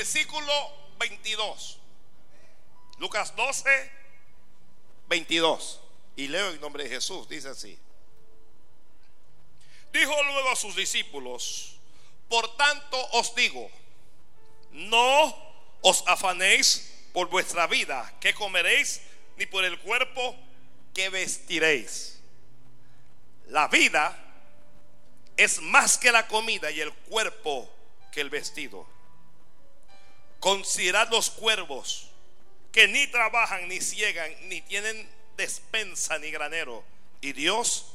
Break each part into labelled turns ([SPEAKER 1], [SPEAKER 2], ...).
[SPEAKER 1] versículo 22. Lucas 12, 22. Y leo en nombre de Jesús, dice así. Dijo luego a sus discípulos, por tanto os digo, no os afanéis por vuestra vida, que comeréis, ni por el cuerpo que vestiréis. La vida es más que la comida y el cuerpo que el vestido. Considerad los cuervos que ni trabajan ni ciegan ni tienen despensa ni granero y Dios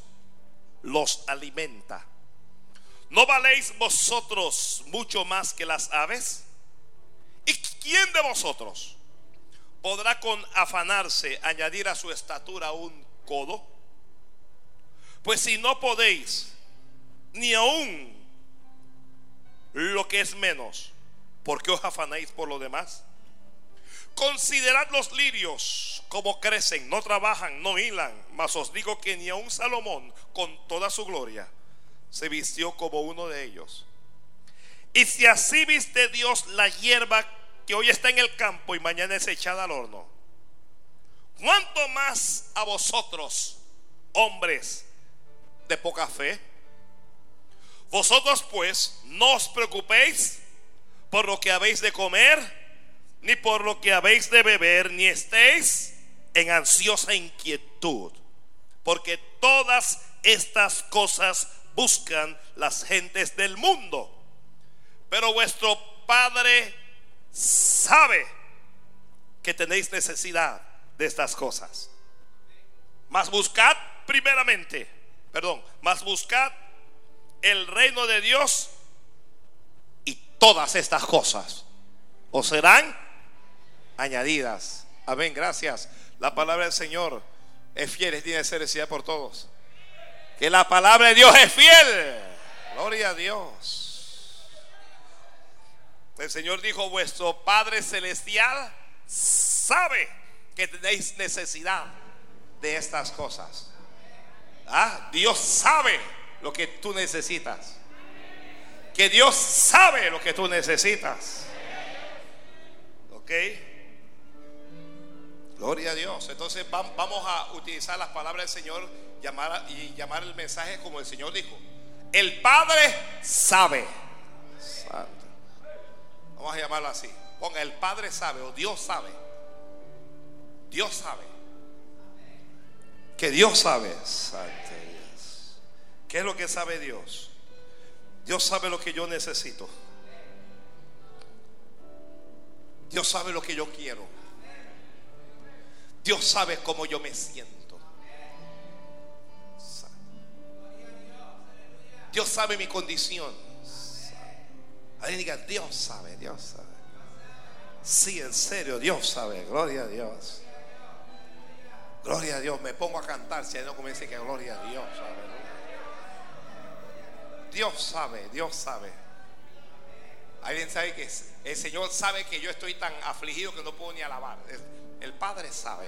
[SPEAKER 1] los alimenta. ¿No valéis vosotros mucho más que las aves? ¿Y quién de vosotros podrá con afanarse añadir a su estatura un codo? Pues si no podéis, ni aún lo que es menos, ¿por qué os afanáis por lo demás? Considerad los lirios como crecen, no trabajan, no hilan, mas os digo que ni aun Salomón con toda su gloria se vistió como uno de ellos. Y si así viste Dios la hierba que hoy está en el campo y mañana es echada al horno, ¿cuánto más a vosotros, hombres de poca fe? Vosotros pues no os preocupéis por lo que habéis de comer ni por lo que habéis de beber, ni estéis en ansiosa inquietud, porque todas estas cosas buscan las gentes del mundo. Pero vuestro Padre sabe que tenéis necesidad de estas cosas. Mas buscad primeramente, perdón, mas buscad el reino de Dios todas estas cosas os serán añadidas. Amén, gracias. La palabra del Señor es fiel tiene necesidad por todos. Que la palabra de Dios es fiel. Gloria a Dios. El Señor dijo, vuestro Padre Celestial sabe que tenéis necesidad de estas cosas. Ah, Dios sabe lo que tú necesitas. Que Dios sabe lo que tú necesitas. ¿Ok? Gloria a Dios. Entonces vamos a utilizar las palabras del Señor llamar, y llamar el mensaje como el Señor dijo. El Padre sabe. Vamos a llamarlo así. Ponga, el Padre sabe o Dios sabe. Dios sabe. Que Dios sabe. ¿Qué es lo que sabe Dios? Dios sabe lo que yo necesito. Dios sabe lo que yo quiero. Dios sabe cómo yo me siento. Dios sabe mi condición. Alguien diga, Dios sabe, Dios sabe. Sí, en serio, Dios sabe. Gloria a Dios. Gloria a Dios. Me pongo a cantar si no comienza que gloria a Dios. Dios sabe, Dios sabe. Alguien sabe que el Señor sabe que yo estoy tan afligido que no puedo ni alabar. El Padre sabe.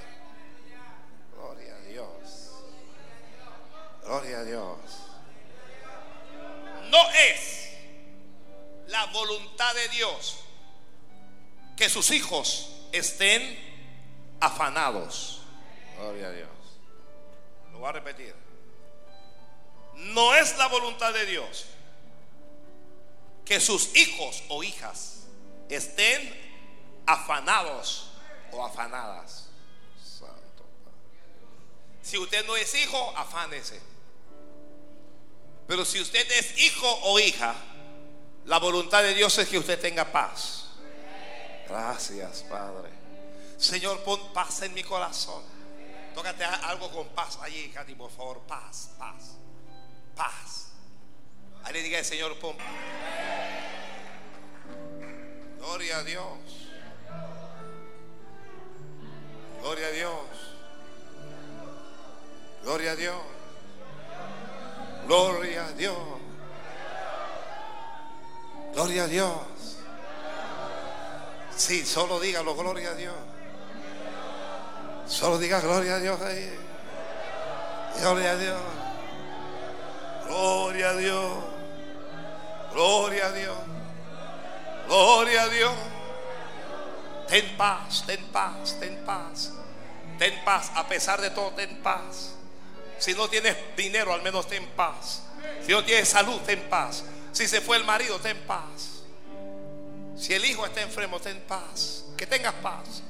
[SPEAKER 1] Gloria a Dios. Gloria a Dios. No es la voluntad de Dios que sus hijos estén afanados. Gloria a Dios. Lo voy a repetir. No es la voluntad de Dios que sus hijos o hijas estén afanados o afanadas. Santo Si usted no es hijo, afánese. Pero si usted es hijo o hija, la voluntad de Dios es que usted tenga paz. Gracias, Padre. Señor, pon paz en mi corazón. Tócate algo con paz allí, Katy, por favor. Paz, paz, paz. Le diga al Señor, pon. Gloria a Dios. Gloria a Dios. Gloria a Dios. Gloria a Dios. Gloria a Dios. Sí, solo dígalo, gloria a Dios. Solo diga gloria a Dios ahí. Gloria a Dios. Gloria a Dios. Gloria a Dios. Gloria a Dios. Ten paz, ten paz, ten paz. Ten paz, a pesar de todo, ten paz. Si no tienes dinero, al menos ten paz. Si no tienes salud, ten paz. Si se fue el marido, ten paz. Si el hijo está enfermo, ten paz. Que tengas paz.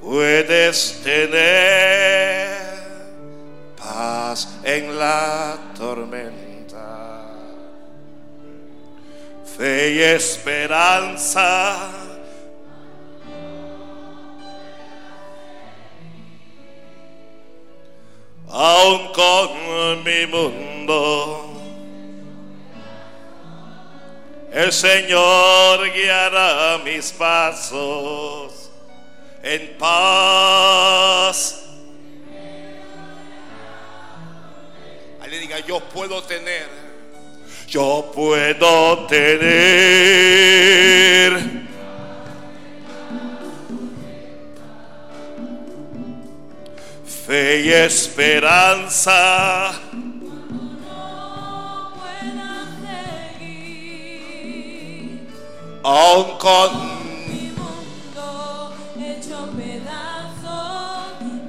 [SPEAKER 1] Puedes tener en la tormenta. Fe y esperanza. Aún con mi mundo el Señor guiará mis pasos en paz. Le diga, yo puedo tener, yo puedo tener. Fe y esperanza aún con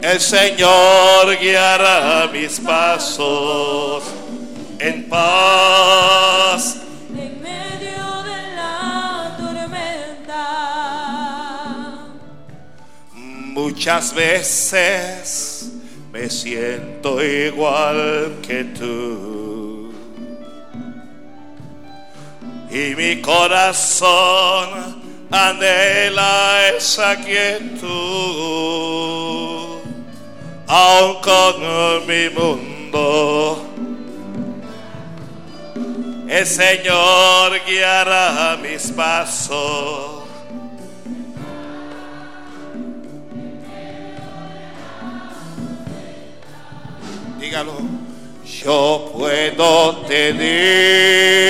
[SPEAKER 1] el Señor guiará mis pasos en paz.
[SPEAKER 2] en medio de la tormenta.
[SPEAKER 1] Muchas veces me siento igual que tú. Y mi corazón anhela esa quietud. Aún con mi mundo, el Señor guiará mis pasos. Dígalo. Yo puedo tener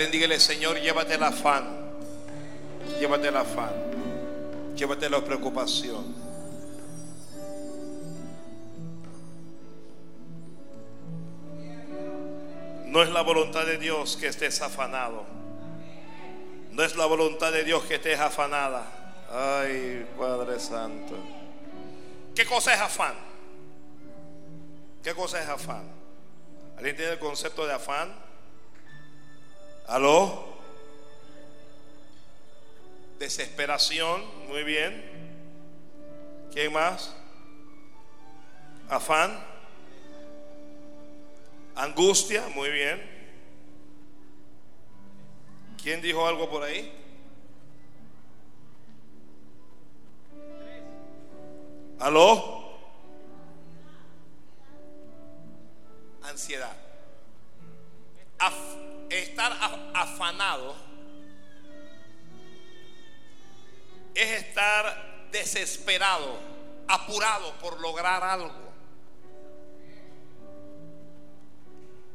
[SPEAKER 1] Alguien dígale, Señor, llévate el afán. Llévate el afán. Llévate la preocupación. No es la voluntad de Dios que estés afanado. No es la voluntad de Dios que estés afanada. Ay, Padre Santo. ¿Qué cosa es afán? ¿Qué cosa es afán? ¿Alguien tiene el concepto de afán? ¿Aló? Desesperación, muy bien. ¿Quién más? Afán. Angustia, muy bien. ¿Quién dijo algo por ahí? ¿Aló? Ansiedad. Estar af- afanado es estar desesperado, apurado por lograr algo.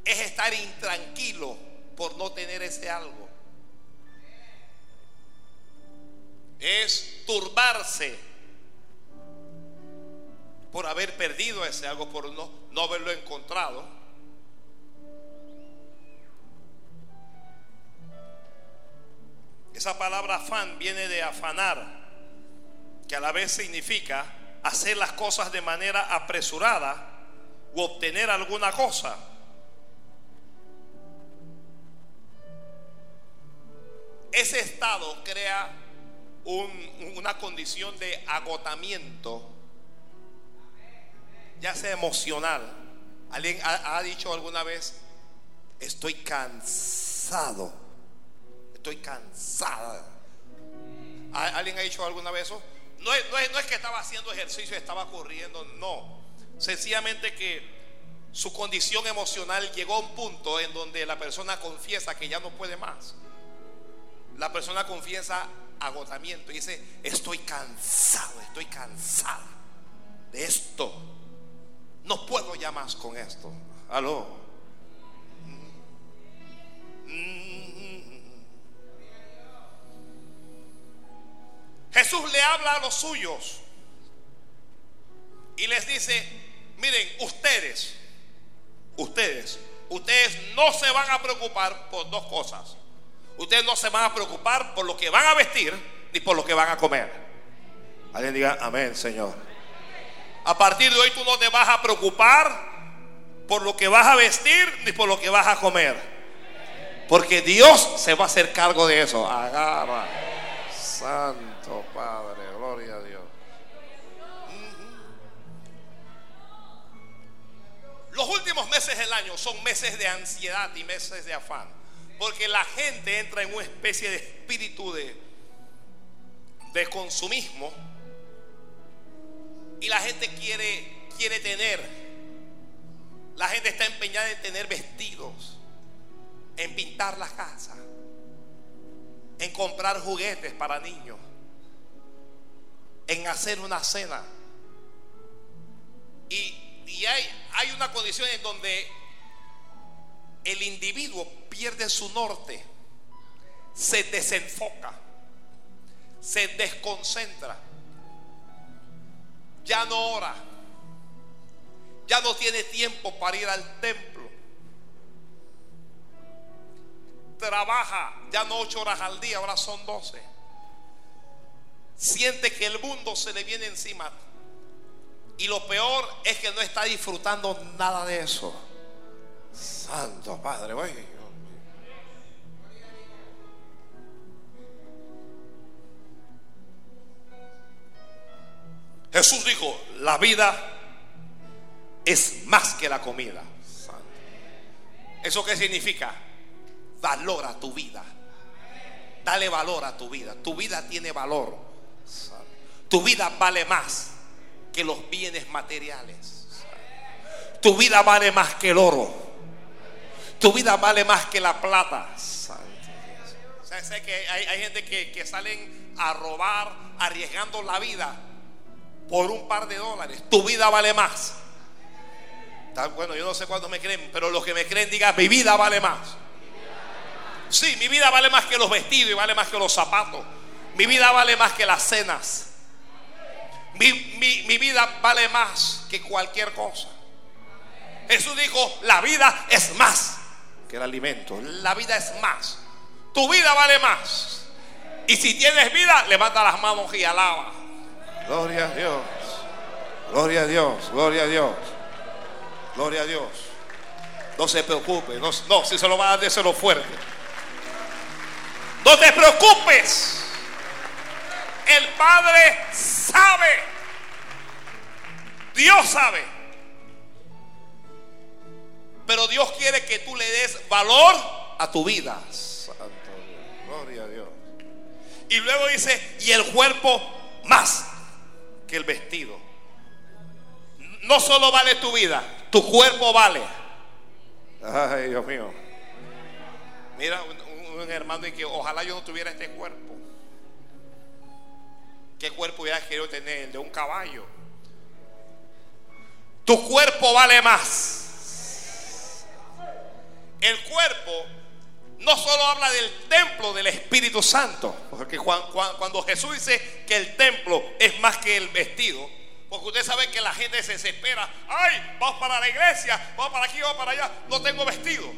[SPEAKER 1] Es estar intranquilo por no tener ese algo. Es turbarse por haber perdido ese algo, por no, no haberlo encontrado. Esa palabra afán viene de afanar, que a la vez significa hacer las cosas de manera apresurada o obtener alguna cosa. Ese estado crea un- una condición de agotamiento, ya sea emocional. ¿Alguien ha dicho alguna vez, estoy cansado? Estoy cansada. ¿Al- ¿Alguien ha dicho alguna vez eso? No es, que estaba haciendo ejercicio estaba corriendo, no. Sencillamente que su condición emocional llegó a un punto en donde la persona confiesa que ya no puede más. La persona confiesa agotamiento y dice, estoy cansado, estoy cansada de esto. No puedo ya más con esto. Aló. Jesús le habla a los suyos y les dice, miren, ustedes, ustedes, ustedes no se van a preocupar por dos cosas. Ustedes no se van a preocupar por lo que van a vestir ni por lo que van a comer. Alguien diga, amén, Señor. A partir de hoy tú no te vas a preocupar por lo que vas a vestir ni por lo que vas a comer. Porque Dios se va a hacer cargo de eso. Agarra. Santo Padre, gloria a Dios. Los últimos meses del año son meses de ansiedad y meses de afán. Porque la gente entra en una especie de espíritu de, de consumismo. Y la gente quiere, quiere tener. La gente está empeñada en tener vestidos. En pintar las casas. En comprar juguetes para niños. En hacer una cena. Y, y hay, hay una condición en donde el individuo pierde su norte, se desenfoca, se desconcentra, ya no ora, ya no tiene tiempo para ir al templo, trabaja ya no ocho horas al día, ahora son doce, siente que el mundo se le viene encima y lo peor es que no está disfrutando nada de eso. Santo Padre, güey. Jesús dijo, la vida es más que la comida. ¿Eso qué significa? Valora tu vida. Dale valor a tu vida. Tu vida tiene valor. Tu vida vale más que los bienes materiales. Tu vida vale más que el oro. Tu vida vale más que la plata. sé que hay, gente que, que, salen a robar, arriesgando la vida por un par de dólares. Tu vida vale más. Bueno, yo no sé cuántos me creen, pero los que me creen digan, mi vida vale más. Sí, mi vida vale más que los vestidos y vale más que los zapatos. Mi vida vale más que las cenas. Mi, mi vida vale más que cualquier cosa. Jesús dijo, la vida es más que el alimento. La vida es más. Tu vida vale más. Y si tienes vida, levanta las manos y alaba. Gloria a Dios. Gloria a Dios. Gloria a Dios. Gloria a Dios. No se preocupe. No, si se lo va a dar, lo fuerte. No te preocupes. El Padre sabe. Dios sabe. Pero Dios quiere que tú le des valor a tu vida. Santo Dios. Gloria a Dios. Y luego dice, y el cuerpo más que el vestido. No solo vale tu vida, tu cuerpo vale. Ay, Dios mío. Mira, un, un hermano y que ojalá yo no tuviera este cuerpo. ¿Qué cuerpo hubiera querido tener? El de un caballo. Tu cuerpo vale más el cuerpo no solo habla del templo del Espíritu Santo, porque cuando Jesús dice que el templo es más que el vestido, porque usted sabe que la gente se desespera, ay, vamos para la iglesia, vamos para aquí, vamos para allá, no tengo vestido.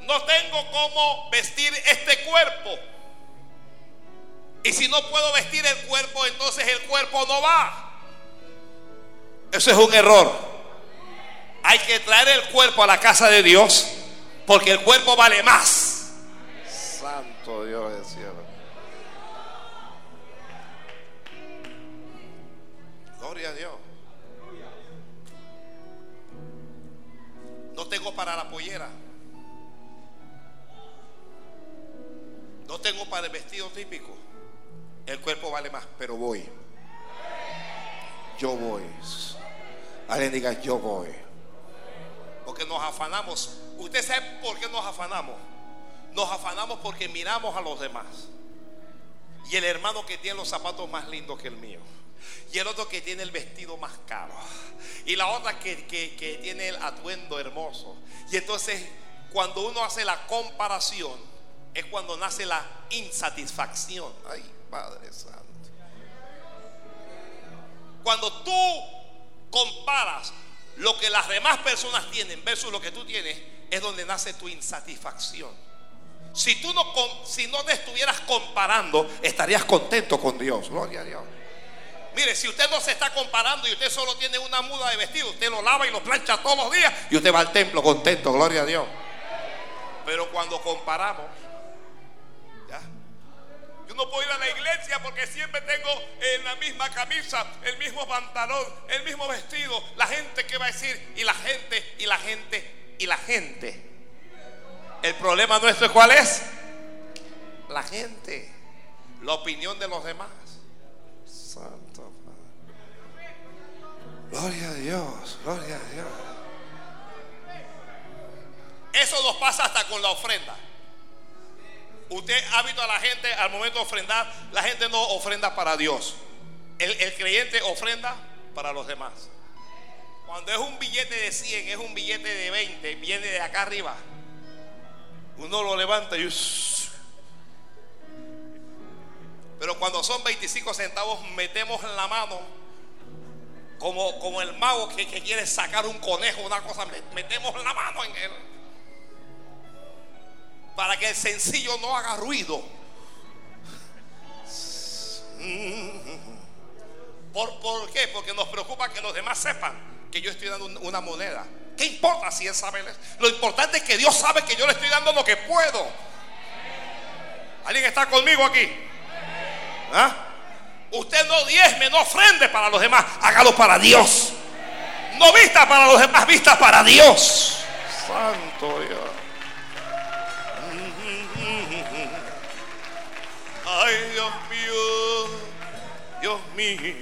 [SPEAKER 1] No tengo cómo vestir este cuerpo. Y si no puedo vestir el cuerpo, entonces el cuerpo no va. Eso es un error. Hay que traer el cuerpo a la casa de Dios porque el cuerpo vale más. Santo Dios del cielo. Gloria a Dios. No tengo para la pollera. No tengo para el vestido típico. El cuerpo vale más, pero voy. yo voy. Alguien diga, yo voy. Porque nos afanamos. ¿Usted sabe por qué nos afanamos? Nos afanamos porque miramos a los demás. Y el hermano que tiene los zapatos más lindos que el mío. Y el otro que tiene el vestido más caro. Y la otra que, que- que tiene el atuendo hermoso. Y entonces, cuando uno hace la comparación, es cuando nace la insatisfacción. Ay, Padre Santo. Cuando tú comparas lo que las demás personas tienen versus lo que tú tienes, es donde nace tu insatisfacción. Si tú no, si no te estuvieras comparando, estarías contento con Dios. Gloria a Dios. Mire, si usted no se está comparando y usted solo tiene una muda de vestido, usted lo lava y lo plancha todos los días y usted va al templo contento, gloria a Dios. Pero cuando comparamos. Yo no puedo ir a la iglesia porque siempre tengo en la misma camisa, el mismo pantalón, el mismo vestido. La gente que va a decir, y la gente, y la gente, y la gente. El problema nuestro es cuál es? La gente, la opinión de los demás. Santo Padre. Gloria a Dios, gloria a Dios. Eso nos pasa hasta con la ofrenda. Usted ha a la gente al momento de ofrendar, la gente no ofrenda para Dios. El, el creyente ofrenda para los demás. Cuando es un billete de 100, es un billete de 20, viene de acá arriba. Uno lo levanta y... Pero cuando son 25 centavos, metemos la mano como, como el mago que, que quiere sacar un conejo, una cosa, met- metemos la mano en él. Para que el sencillo no haga ruido. ¿Por, por qué? Porque nos preocupa que los demás sepan que yo estoy dando un- una moneda. ¿Qué importa si él sabe? Lo importante es que Dios sabe que yo le estoy dando lo que puedo. ¿Alguien está conmigo aquí? ¿Ah? Usted no diezme, no ofrende para los demás, hágalo para Dios. No vista para los demás, vista para Dios. Santo Dios. Ay, Dios mío, Dios mío.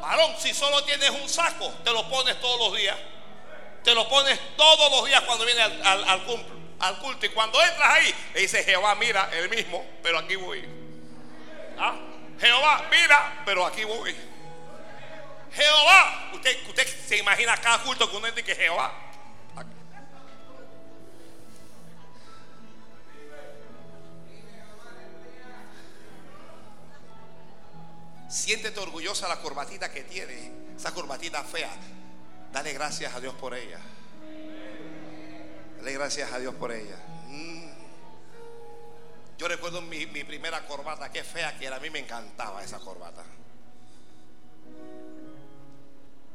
[SPEAKER 1] Varón, si solo tienes un saco, te lo pones todos los días. Te lo pones todos los días cuando vienes al, culto. Y cuando entras ahí, le dice Jehová, mira, el mismo, pero aquí voy. ¿Ah? Jehová, mira, pero aquí voy. Jehová, usted, usted se imagina cada culto que uno y que Jehová. Siéntete orgullosa la corbatita que tiene, esa corbatita fea. Dale gracias a Dios por ella. Dale gracias a Dios por ella. Mm. Yo recuerdo mi, mi primera corbata, qué fea que era. A mí me encantaba esa corbata.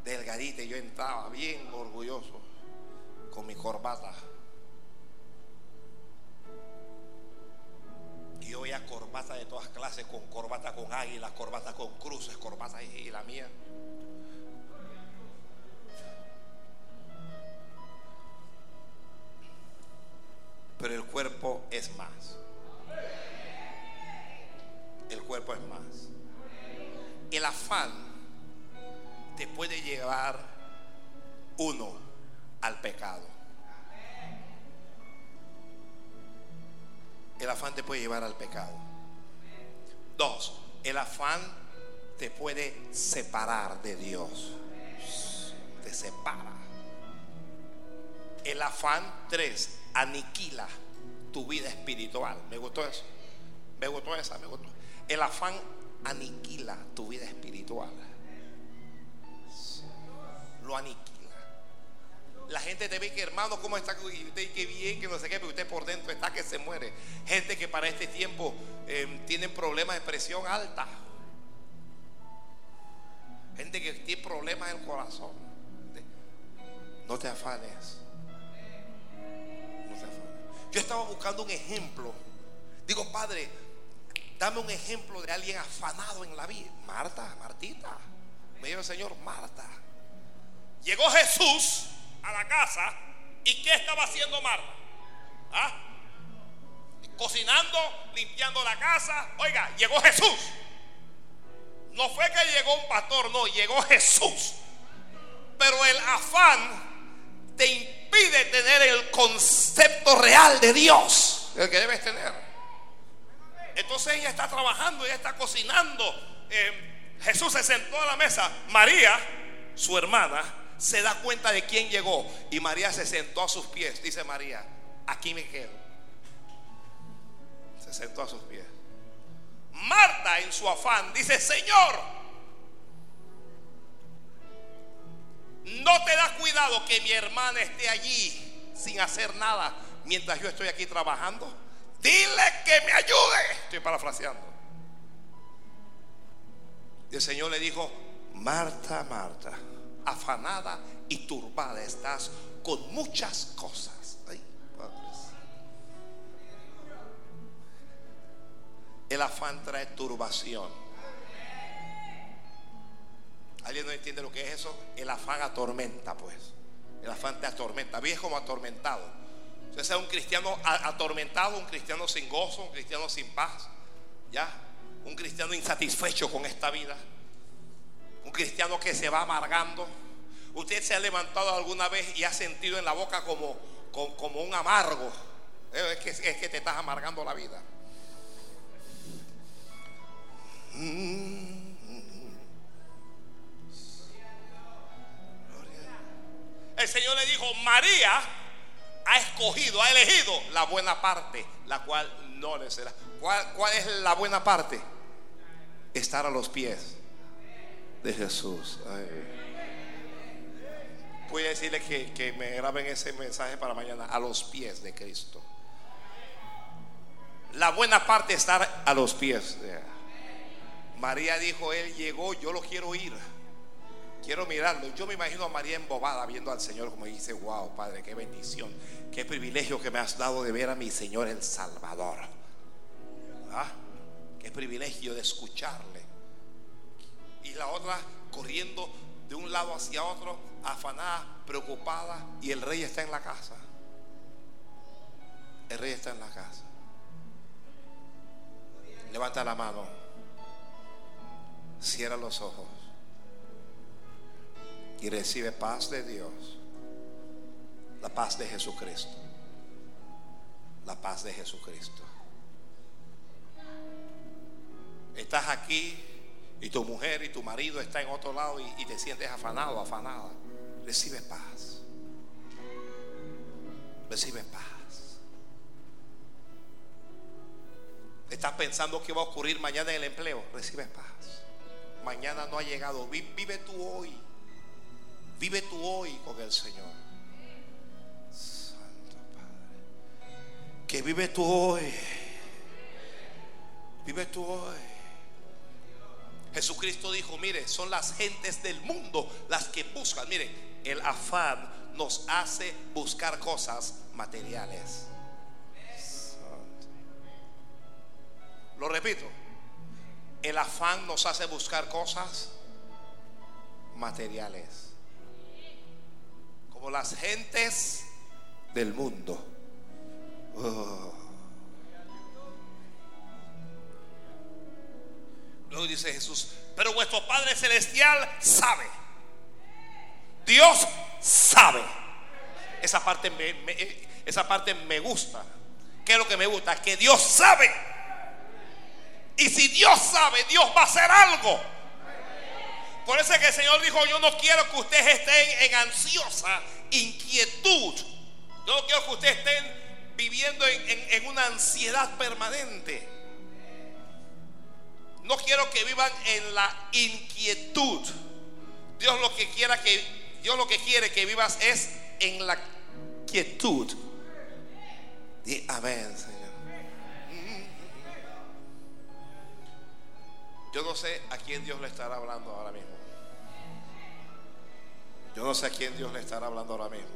[SPEAKER 1] Delgadita, yo entraba bien orgulloso con mi corbata. Y yo veía corbatas de todas clases, con corbata con águilas, corbata con cruces, corbata y, y la mía. Pero el cuerpo es más. El cuerpo es más. El afán te puede llevar uno al pecado. El afán te puede llevar al pecado. Dos, el afán te puede separar de Dios. Te separa. El afán, tres, aniquila tu vida espiritual. Me gustó eso. Me gustó esa, me gustó. El afán aniquila tu vida espiritual. Lo aniquila. La gente te ve que hermano, ¿cómo está? Y usted que bien, que no sé qué, pero usted por dentro está que se muere. Gente que para este tiempo eh, tienen problemas de presión alta. Gente que tiene problemas en el corazón. No te afanes. No te afanes. Yo estaba buscando un ejemplo. Digo, Padre, dame un ejemplo de alguien afanado en la vida. Marta, Martita. Me dijo el Señor, Marta. Llegó Jesús a la casa y ¿qué estaba haciendo Marta? ¿Ah? cocinando, limpiando la casa. Oiga, llegó Jesús. No fue que llegó un pastor, no, llegó Jesús. Pero el afán te impide tener el concepto real de Dios, el que debes tener. Entonces ella está trabajando, ella está cocinando. Eh, Jesús se sentó a la mesa. María, su hermana, se da cuenta de quién llegó. Y María se sentó a sus pies. Dice María, aquí me quedo. Se sentó a sus pies. Marta en su afán dice, Señor, no te da cuidado que mi hermana esté allí sin hacer nada mientras yo estoy aquí trabajando. Dile que me ayude. Estoy parafraseando. Y el Señor le dijo, Marta, Marta, afanada y turbada estás con muchas cosas. El afán trae turbación. ¿Alguien no entiende lo que es eso? El afán atormenta, pues. El afán te atormenta. Vives como atormentado. Usted sea un cristiano atormentado, un cristiano sin gozo, un cristiano sin paz. ¿Ya? Un cristiano insatisfecho con esta vida. Un cristiano que se va amargando. Usted se ha levantado alguna vez y ha sentido en la boca como, como, un amargo. Es que, es que te estás amargando la vida. El Señor le dijo, María ha escogido, ha elegido la buena parte, la cual no le será. ¿Cuál, cuál es la buena parte? Estar a los pies de Jesús. Voy a decirle que, que me graben ese mensaje para mañana, a los pies de Cristo. La buena parte es estar a los pies María dijo, Él llegó, yo lo quiero ir. Quiero mirarlo. Yo me imagino a María embobada viendo al Señor como dice, wow, Padre, qué bendición, qué privilegio que me has dado de ver a mi Señor el Salvador. ¿Ah? Qué privilegio de escucharle. Y la otra corriendo de un lado hacia otro, afanada, preocupada, y el rey está en la casa. El rey está en la casa. Levanta la mano. Cierra los ojos y recibe paz de Dios. La paz de Jesucristo. La paz de Jesucristo. Estás aquí y tu mujer y tu marido está en otro lado y, te sientes afanado, afanada. Recibe paz. Recibe paz. Estás pensando qué va a ocurrir mañana en el empleo. Recibe paz mañana no ha llegado. Vive tú hoy. Vive tú hoy con el Señor. Santo Padre. Que vive tú hoy. Vive tú hoy. Jesucristo dijo, mire, son las gentes del mundo las que buscan. Mire, el afán nos hace buscar cosas materiales. Lo repito el afán nos hace buscar cosas materiales. Como las gentes del mundo. Oh. Dice Jesús, pero vuestro Padre Celestial sabe. Dios sabe. Esa parte me, esa parte me gusta. ¿Qué es lo que me gusta? Que Dios sabe y si Dios sabe, Dios va a hacer algo. Por eso es que el Señor dijo, yo no quiero que ustedes estén en ansiosa inquietud. Yo no quiero que ustedes estén viviendo en, una ansiedad permanente. No quiero que vivan en la inquietud. Dios lo que quiera que Dios lo que quiere que vivas es en la quietud. Y amén, Señor. Yo no sé a quién Dios le estará hablando ahora mismo. Yo no sé a quién Dios le estará hablando ahora mismo.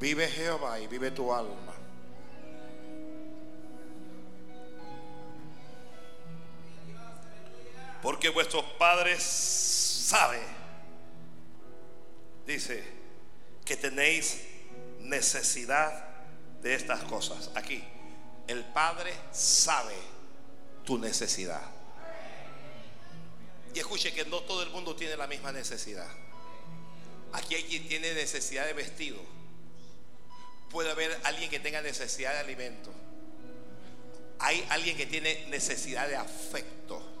[SPEAKER 1] Vive Jehová y vive tu alma. Porque vuestros padres saben, dice, que tenéis necesidad de estas cosas. Aquí, El Padre sabe tu necesidad. Y escuche que no todo el mundo tiene la misma necesidad. Aquí hay quien tiene necesidad de vestido. Puede haber alguien que tenga necesidad de alimento. Hay alguien que tiene necesidad de afecto.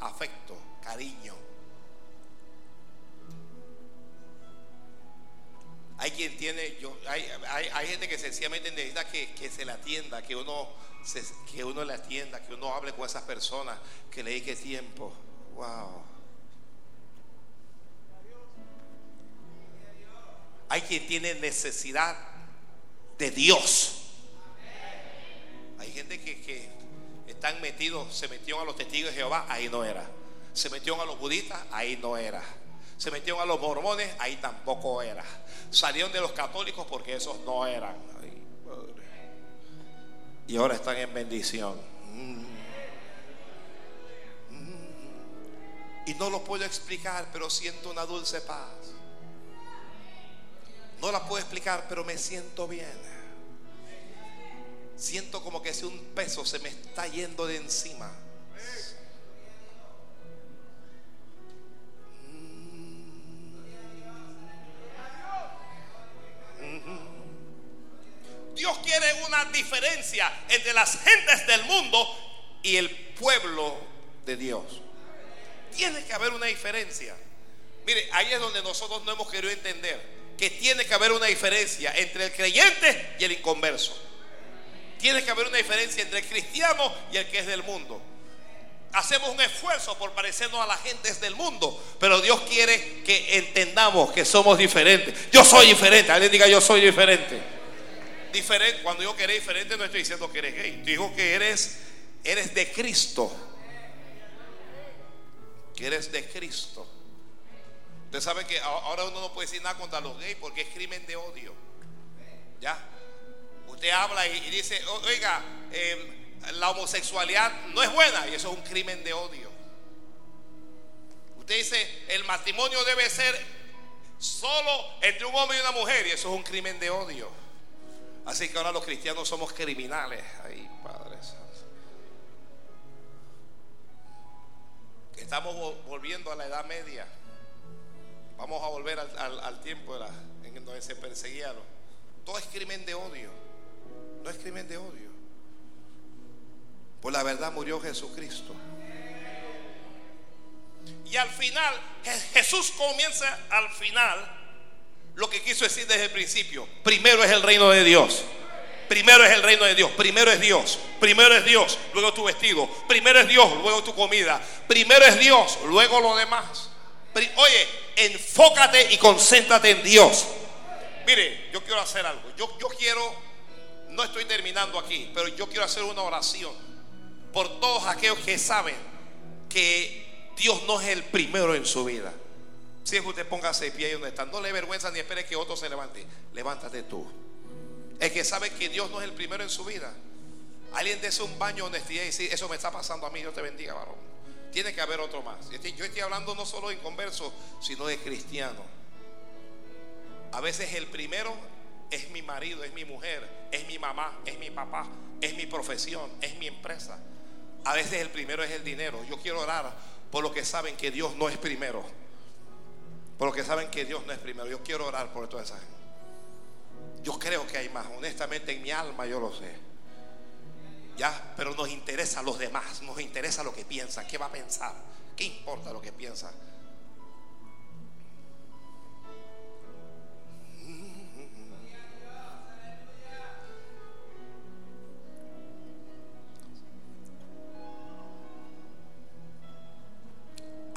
[SPEAKER 1] Afecto, cariño. Hay quien tiene, yo, hay, hay, gente que sencillamente necesita que, que se la atienda, que uno, se- que uno le atienda, que uno hable con esas personas, que le dedique tiempo. Wow. Hay quien tiene necesidad de Dios. Hay gente que, que están metidos, se metieron a los testigos de Jehová, ahí no era. Se metieron a los budistas, ahí no era. Se metieron a los mormones, ahí tampoco era. Salieron de los católicos porque esos no eran. Ay. Y ahora están en bendición. Mm. Mm. Y no lo puedo explicar, pero siento una dulce paz. No la puedo explicar, pero me siento bien. Siento como que si un peso se me está yendo de encima. Dios quiere una diferencia entre las gentes del mundo y el pueblo de Dios. Tiene que haber una diferencia. Mire, ahí es donde nosotros no hemos querido entender que tiene que haber una diferencia entre el creyente y el inconverso. Tiene que haber una diferencia entre el cristiano y el que es del mundo. Hacemos un esfuerzo por parecernos a las gentes del mundo, pero Dios quiere que entendamos que somos diferentes. Yo soy diferente. Alguien diga yo soy diferente. Diferente. Cuando yo que eres diferente no estoy diciendo que eres gay. Digo que eres eres de Cristo. Que eres de Cristo. Usted sabe que ahora uno no puede decir nada contra los gays porque es crimen de odio. ¿Ya? Usted habla y, dice, "O- oiga, eh, la homosexualidad no es buena y eso es un crimen de odio. Usted dice, el matrimonio debe ser solo entre un hombre y una mujer y eso es un crimen de odio. Así que ahora los cristianos somos criminales. Ay, Padre Santo. Estamos vo- volviendo a la Edad Media. Vamos a volver al, tiempo de en donde se perseguía. lo- Todo es crimen de odio. No es crimen de odio. Por la verdad murió Jesucristo. Y al final, Je- Jesús comienza al final lo que quiso decir desde el principio. Primero es el reino de Dios. Primero es el reino de Dios. Primero es Dios. Primero es Dios. Luego tu vestido. Primero es Dios. Luego tu comida. Primero es Dios. Luego lo demás. Oye, enfócate y concéntrate en Dios. Mire, yo quiero hacer algo. Yo, yo quiero, no estoy terminando aquí, pero yo quiero hacer una oración por todos aquellos que saben que Dios no es el primero en su vida. Si es que usted póngase de pie ahí donde está, no le vergüenza ni espere que otro se levante. Levántate tú. El que sabe que Dios no es el primero en su vida. Alguien dese un baño de honestidad y decir, eso me está pasando a mí, Dios te bendiga, varón. Tiene que haber otro más. Este- Yo estoy hablando no solo de inconverso, sino de cristiano. A veces el primero es mi marido, es mi mujer, es mi mamá, es mi papá, es mi profesión, es mi empresa. A veces el primero es el dinero. Yo quiero orar por los que saben que Dios no es primero. Por los que saben que Dios no es primero. Yo quiero orar por toda esa gente. Yo creo que hay más. Honestamente, en mi alma yo lo sé. Ya, pero nos interesa a los demás. Nos interesa lo que piensan. ¿Qué va a pensar? ¿Qué importa lo que piensa?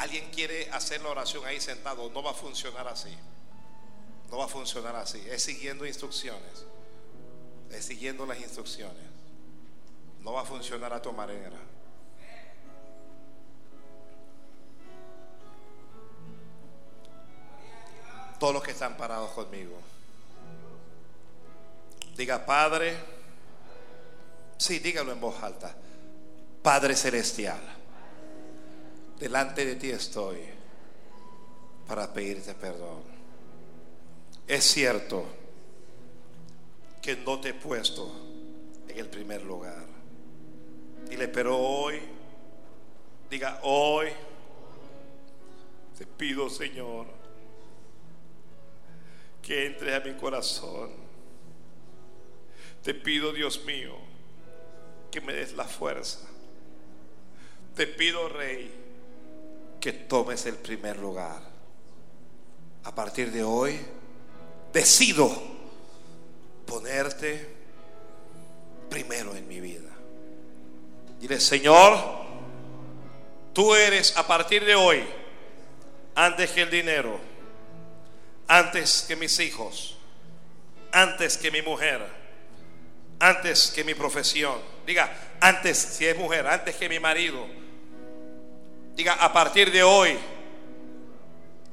[SPEAKER 1] Alguien quiere hacer la oración ahí sentado, no va a funcionar así. No va a funcionar así. Es siguiendo instrucciones. Es siguiendo las instrucciones. No va a funcionar a tu manera. Todos los que están parados conmigo. Diga, Padre. Sí, dígalo en voz alta. Padre Celestial. Delante de ti estoy para pedirte perdón. Es cierto que no te he puesto en el primer lugar. Dile, pero hoy, diga, hoy te pido, Señor, que entre a mi corazón. Te pido, Dios mío, que me des la fuerza. Te pido, Rey, que tomes el primer lugar. A partir de hoy, decido ponerte primero en mi vida. Dile, Señor, tú eres a partir de hoy, antes que el dinero, antes que mis hijos, antes que mi mujer, antes que mi profesión. Diga, antes, si es mujer, antes que mi marido. Diga, a partir de hoy,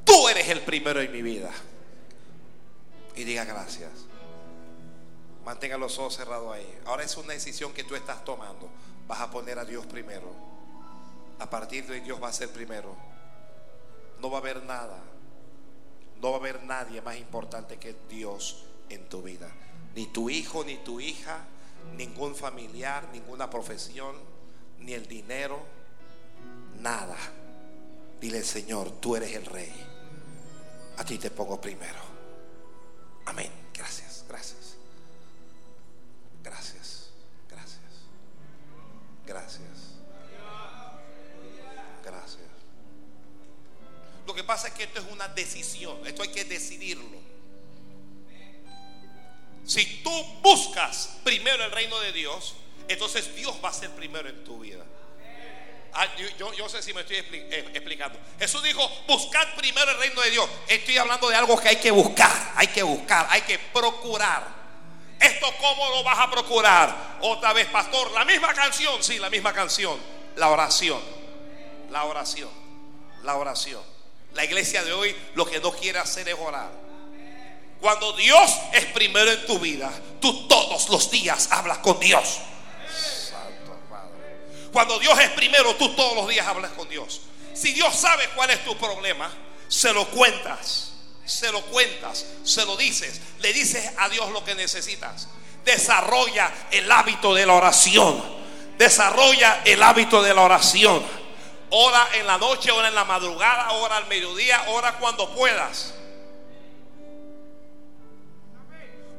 [SPEAKER 1] tú eres el primero en mi vida. Y diga gracias. Mantenga los ojos cerrados ahí. Ahora es una decisión que tú estás tomando. Vas a poner a Dios primero. A partir de hoy Dios va a ser primero. No va a haber nada. No va a haber nadie más importante que Dios en tu vida. Ni tu hijo, ni tu hija, ningún familiar, ninguna profesión, ni el dinero, nada. Dile, Señor, tú eres el rey. A ti te pongo primero. Amén. Gracias, gracias. Gracias, gracias. Gracias. Gracias. Lo que pasa es que esto es una decisión. Esto hay que decidirlo. Si tú buscas primero el reino de Dios, entonces Dios va a ser primero en tu vida. Ah, yo, sé si me estoy eh, explicando. Jesús dijo, buscad primero el reino de Dios. Estoy hablando de algo que hay que buscar, hay que buscar, hay que procurar. ¿Esto cómo lo vas a procurar? Otra vez, pastor, la misma canción, sí, la misma canción. La oración, la oración, la oración. La iglesia de hoy lo que no quiere hacer es orar. Cuando Dios es primero en tu vida, tú todos los días hablas con Dios. Cuando Dios es primero, tú todos los días hablas con Dios. Si Dios sabe cuál es tu problema, se lo cuentas, se lo cuentas, se lo dices, le dices a Dios lo que necesitas. Desarrolla el hábito de la oración. Desarrolla el hábito de la oración. Ora en la noche, ora en la madrugada, ora al mediodía, ora cuando puedas.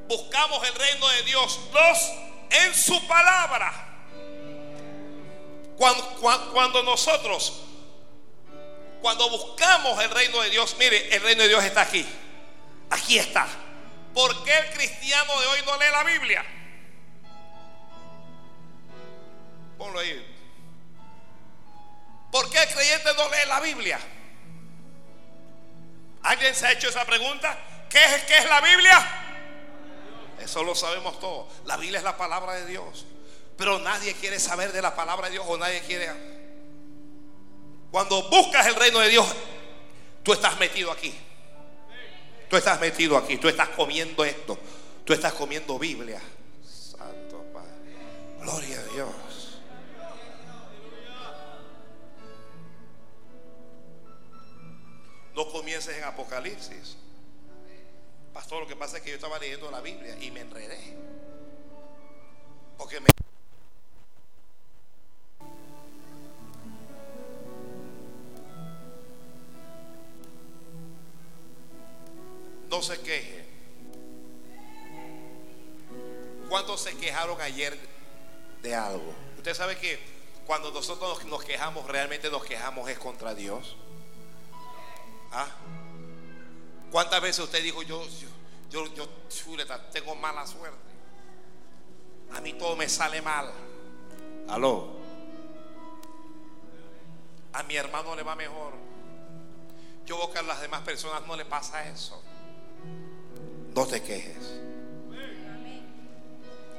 [SPEAKER 1] Buscamos el reino de Dios. Dos, en su palabra. Cuando, nosotros, cuando buscamos el reino de Dios, mire, el reino de Dios está aquí. Aquí está. ¿Por qué el cristiano de hoy no lee la Biblia? Ponlo ahí. ¿Por qué el creyente no lee la Biblia? ¿Alguien se ha hecho esa pregunta? ¿Qué es, qué es la Biblia? Eso lo sabemos todos. La Biblia es la palabra de Dios. Pero nadie quiere saber de la palabra de Dios o nadie quiere. Cuando buscas el reino de Dios, tú estás metido aquí. Tú estás metido aquí. Tú estás comiendo esto. Tú estás comiendo Biblia. Santo Padre. Gloria a Dios. No comiences en Apocalipsis. Pastor, lo que pasa es que yo estaba leyendo la Biblia y me enredé. Porque me... Se queje. ¿Cuántos se quejaron ayer de algo? Usted sabe que cuando nosotros nos quejamos, realmente nos quejamos es contra Dios. ¿Ah? ¿Cuántas veces usted dijo yo, yo, yo, yo chuleta, tengo mala suerte? A mí todo me sale mal. Aló. A mi hermano le va mejor. Yo veo a las demás personas no le pasa eso. No te quejes.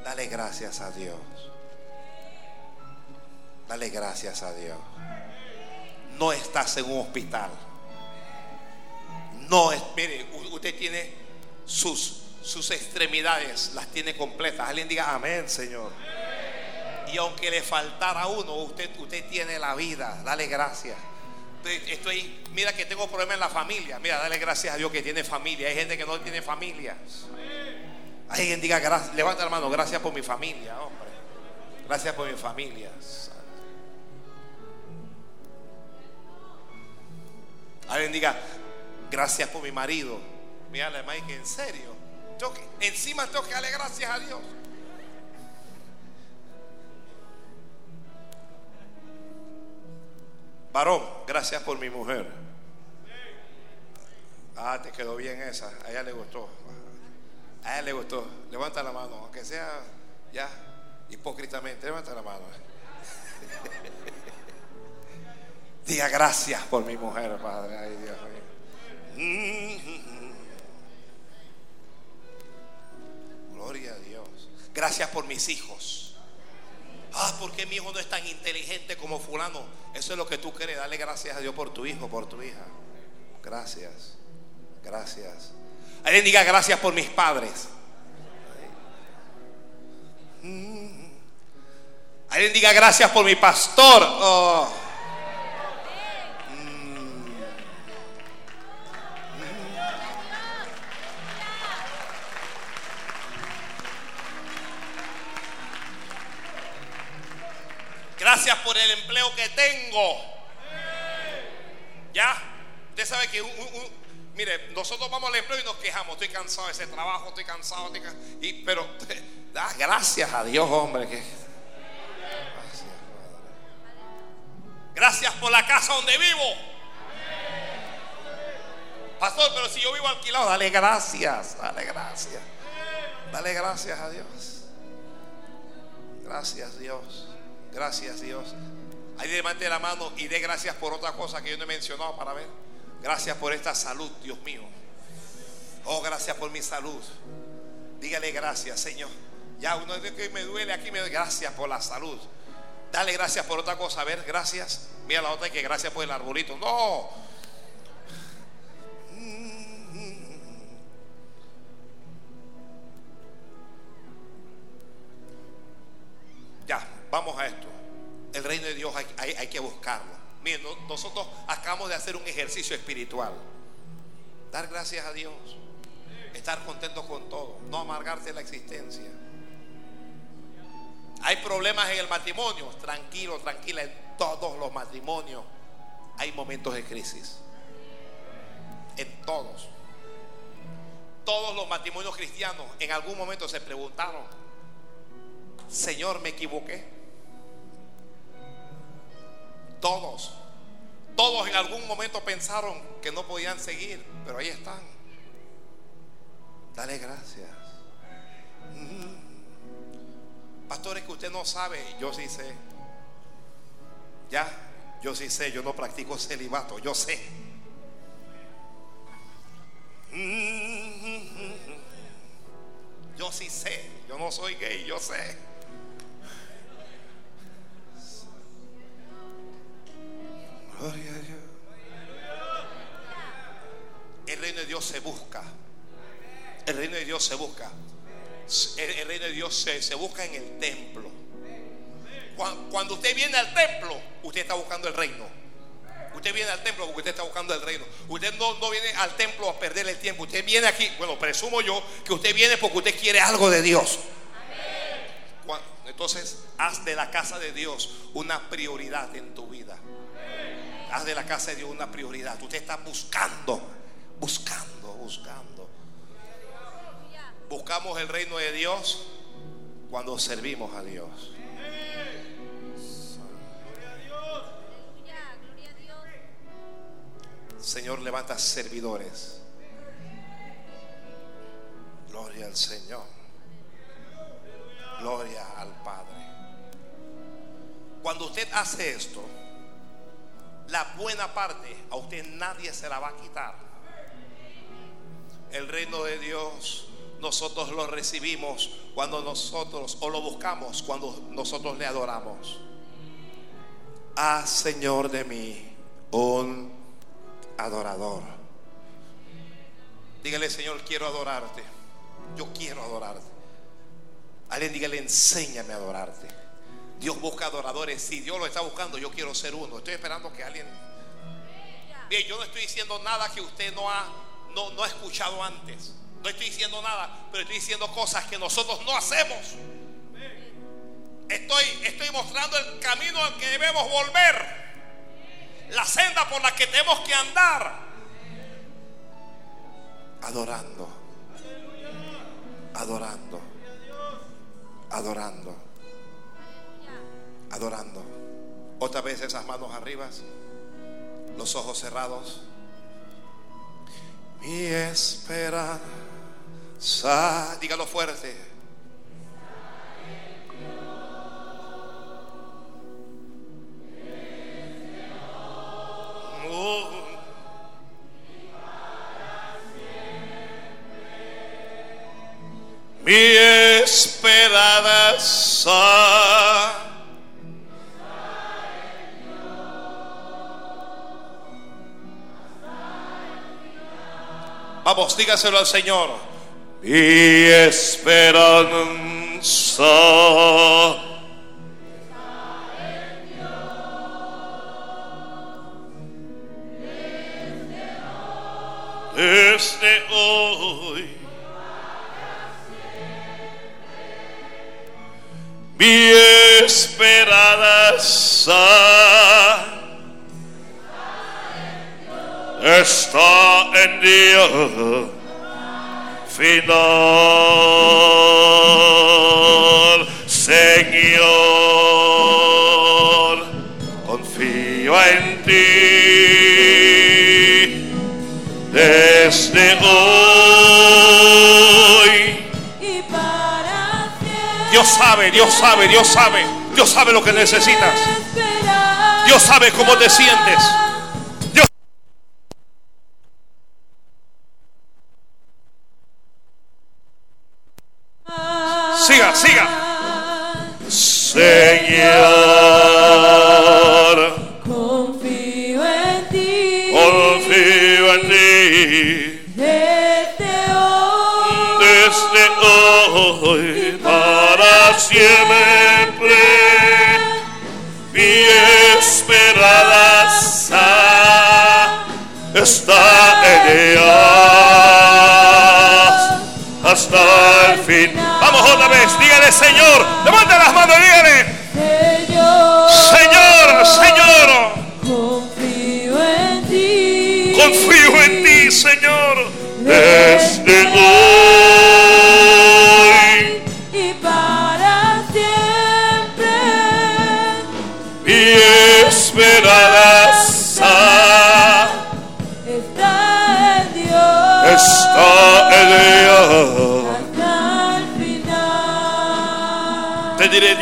[SPEAKER 1] Dale gracias a Dios. Dale gracias a Dios. No estás en un hospital. No es, mire, usted tiene sus, sus extremidades, las tiene completas. Alguien diga amén, Señor. Y aunque le faltara uno, usted, usted tiene la vida. Dale gracias. Estoy, mira que tengo problemas en la familia. Mira, dale gracias a Dios que tiene familia. Hay gente que no tiene familia. Alguien diga gracias, levanta la mano, gracias por mi familia, hombre. Gracias por mi familia. Alguien diga, gracias por mi marido. Mira, Mike, en serio. Encima tengo que darle gracias a Dios. Varón, gracias por mi mujer. Ah, te quedó bien esa. A ella le gustó. A ella le gustó. Levanta la mano, aunque sea ya hipócritamente. Levanta la mano. Diga gracias por mi mujer, Padre. Ay, Dios mío. Gloria a Dios. Gracias por mis hijos. Ah, porque mi hijo no es tan inteligente como fulano. Eso es lo que tú quieres. Dale gracias a Dios por tu hijo, por tu hija. Gracias. Gracias. Alguien diga gracias por mis padres. Mm. Alguien diga gracias por mi pastor. Oh. Gracias por el empleo que tengo. Ya, usted sabe que un- mire, nosotros vamos al empleo y nos quejamos. Estoy cansado de ese trabajo, estoy cansado, pero da gracias a Dios, hombre. Que, gracias. Gracias por la casa donde vivo. Pastor, pero si yo vivo alquilado, dale gracias, dale gracias. Dale gracias a Dios. Gracias Dios. Gracias Dios. Ahí levante la mano y dé gracias por otra cosa que yo no he mencionado para ver. Gracias por esta salud, Dios mío. Oh, gracias por mi salud. Dígale gracias, Señor. Ya uno dice que me duele aquí, me duele. Gracias por la salud. Dale gracias por otra cosa. A ver, gracias. Mira la otra que gracias por el arbolito. No. Ya, vamos a esto. El reino de Dios hay, hay- hay que buscarlo. Miren, no- nosotros acabamos de hacer un ejercicio espiritual. Dar gracias a Dios. Estar contento con todo. No amargarte la existencia. Hay problemas en el matrimonio. Tranquilo, tranquila. En todos los matrimonios hay momentos de crisis. En todos. Todos los matrimonios cristianos en algún momento se preguntaron, Señor, me equivoqué. Todos, todos en algún momento pensaron que no podían seguir, pero ahí están. Dale gracias. Mm. Pastores que usted no sabe, yo sí sé. Ya, yo sí sé, yo no practico celibato, yo sé. Mm. Yo sí sé, yo no soy gay, yo sé. Gloria a Dios. El reino de Dios se busca. El reino de Dios se busca. El, reino de Dios se, busca en el templo. Cuan- Cuando usted viene al templo, usted está buscando el reino. Usted viene al templo porque usted está buscando el reino. Usted no, no viene al templo a perder el tiempo. Usted viene aquí, bueno, presumo yo que usted viene porque usted quiere algo de Dios. Entonces, haz de la casa de Dios una prioridad en tu vida. Haz de la casa de Dios una prioridad. Usted está buscando, buscando, buscando. Buscamos el reino de Dios cuando servimos a Dios. Señor, levanta servidores. Gloria al Señor. Gloria al Padre. Cuando usted hace esto, la buena parte a usted nadie se la va a quitar. El reino de Dios nosotros lo recibimos cuando nosotros o lo buscamos cuando nosotros le adoramos. Haz Señor de mí un adorador. Dígale Señor, quiero adorarte. Yo quiero adorarte. Alguien dígale, enséñame a adorarte. Dios busca adoradores. Si Dios lo está buscando, yo quiero ser uno. Estoy esperando que alguien. Bien, yo no estoy diciendo nada que usted no ha, no, no ha escuchado antes. No estoy diciendo nada, pero estoy diciendo cosas que nosotros no hacemos. Estoy, estoy mostrando el camino al que debemos volver. La senda por la que tenemos que andar. Adorando. Adorando. Adorando. Adorando. Otra vez esas manos arriba. Los ojos cerrados. Mi esperanza. Dígalo fuerte. Mi esperanza. Vamos, dígaselo al Señor. Mi esperanza. Final, Señor, confío en ti desde hoy. Dios sabe, Dios sabe, Dios sabe, Dios sabe lo que necesitas. Dios sabe cómo te sientes. Dios Siga, siga. Señor,
[SPEAKER 2] Confío en ti.
[SPEAKER 1] confío en ti.
[SPEAKER 2] Desde hoy.
[SPEAKER 1] desde hoy para siempre. Mi esperanza está en Dios hasta el fin. Otra vez, dígale Señor, levanta las manos dígale,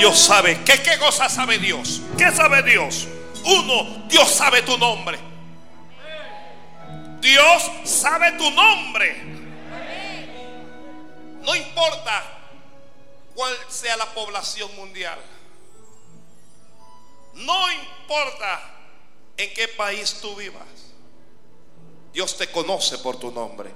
[SPEAKER 2] Dios
[SPEAKER 1] sabe. ¿Qué, ¿Qué cosa sabe Dios? ¿Qué sabe Dios? Uno, Dios sabe tu nombre. Dios sabe tu nombre. No importa cuál sea la población mundial. No importa en qué país tú vivas. Dios te conoce por tu nombre.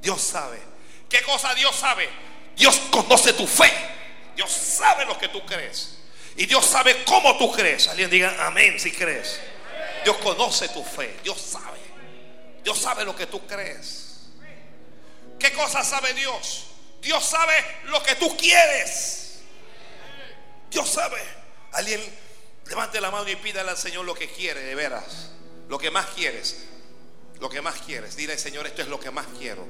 [SPEAKER 1] Dios sabe. ¿Qué cosa Dios sabe? Dios conoce tu fe. Dios sabe lo que tú crees. Y Dios sabe cómo tú crees. Alguien diga amén si crees. Dios conoce tu fe. Dios sabe. Dios sabe lo que tú crees. ¿Qué cosa sabe Dios? Dios sabe lo que tú quieres. Dios sabe. Alguien levante la mano y pídale al Señor lo que quiere, de veras. Lo que más quieres. Lo que más quieres. Dile, Señor, esto es lo que más quiero.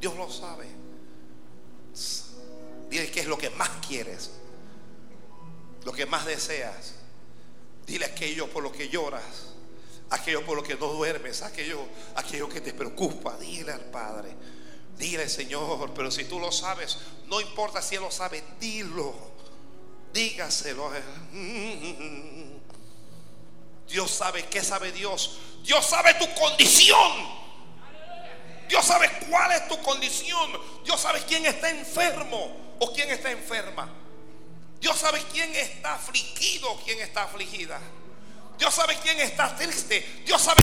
[SPEAKER 1] Dios lo sabe. Dile qué es lo que más quieres. Lo que más deseas. Dile aquello por lo que lloras. Aquello por lo que no duermes. Aquello, aquello que te preocupa. Dile al Padre. Dile, Señor, pero si tú lo sabes, no importa si Él lo sabe, dilo. Dígaselo. Dios sabe qué sabe Dios. Dios sabe tu condición. Dios sabe cuál es tu condición. Dios sabe quién está enfermo o quién está enferma. Dios sabe quién está afligido o quién está afligida. Dios sabe quién está triste. Dios sabe